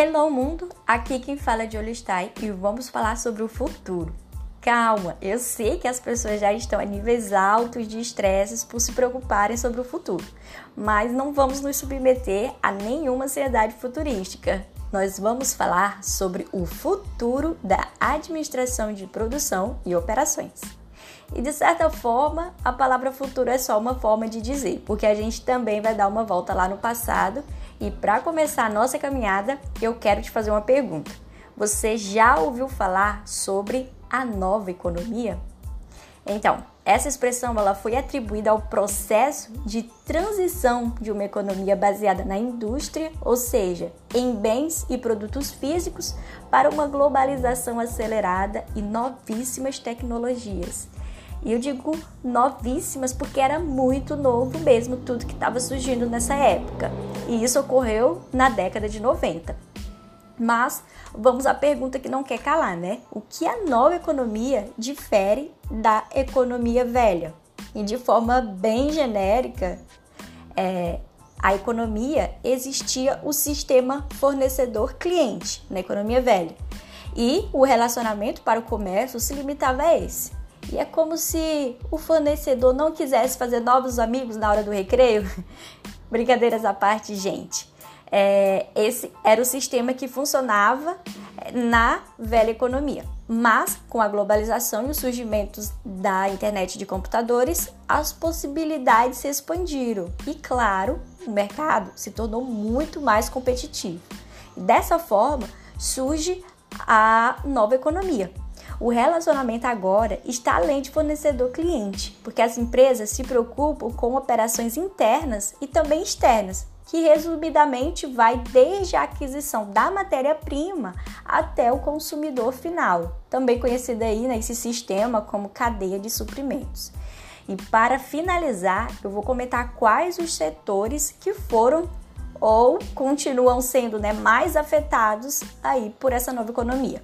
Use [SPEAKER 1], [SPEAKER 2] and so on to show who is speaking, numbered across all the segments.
[SPEAKER 1] Hello mundo, aqui quem fala é de Olistay e vamos falar sobre o futuro. Calma, eu sei que as pessoas já estão a níveis altos de estresse por se preocuparem sobre o futuro, mas não vamos nos submeter a nenhuma ansiedade futurística. Nós vamos falar sobre o futuro da administração de produção e operações. E de certa forma, a palavra futuro é só uma forma de dizer, porque a gente também vai dar uma volta lá no passado. E para começar a nossa caminhada, eu quero te fazer uma pergunta. Você já ouviu falar sobre a nova economia? Então, essa expressão ela foi atribuída ao processo de transição de uma economia baseada na indústria, ou seja, em bens e produtos físicos, para uma globalização acelerada e novíssimas tecnologias. E eu digo novíssimas porque era muito novo mesmo tudo que estava surgindo nessa época. E isso ocorreu na década de 90. Mas vamos à pergunta que não quer calar, né? O que a nova economia difere da economia velha? E de forma bem genérica, é, a economia existia o sistema fornecedor-cliente na economia velha. E o relacionamento para o comércio se limitava a esse. E é como se o fornecedor não quisesse fazer novos amigos na hora do recreio. Brincadeiras à parte, gente. É, esse era o sistema que funcionava é, na velha economia. Mas com a globalização e o surgimento da internet de computadores, as possibilidades se expandiram e, claro, o mercado se tornou muito mais competitivo. Dessa forma surge a nova economia, o relacionamento agora está além de fornecedor-cliente, porque as empresas se preocupam com operações internas e também externas, que resumidamente vai desde a aquisição da matéria-prima até o consumidor final, também conhecido aí nesse sistema como cadeia de suprimentos. E para finalizar, eu vou comentar quais os setores que foram ou continuam sendo né, mais afetados aí por essa nova economia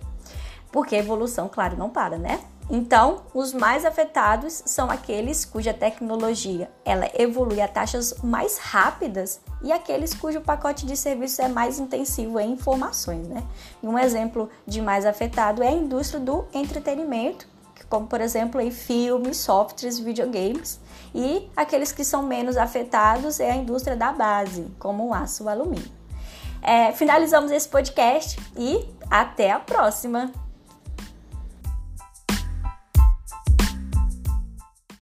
[SPEAKER 1] porque a evolução, claro, não para, né? Então, os mais afetados são aqueles cuja tecnologia ela evolui a taxas mais rápidas e aqueles cujo pacote de serviços é mais intensivo em informações, né? Um exemplo de mais afetado é a indústria do entretenimento, como por exemplo aí, filmes, softwares, videogames, e aqueles que são menos afetados é a indústria da base, como o aço e o alumínio. É, finalizamos esse podcast e até a próxima!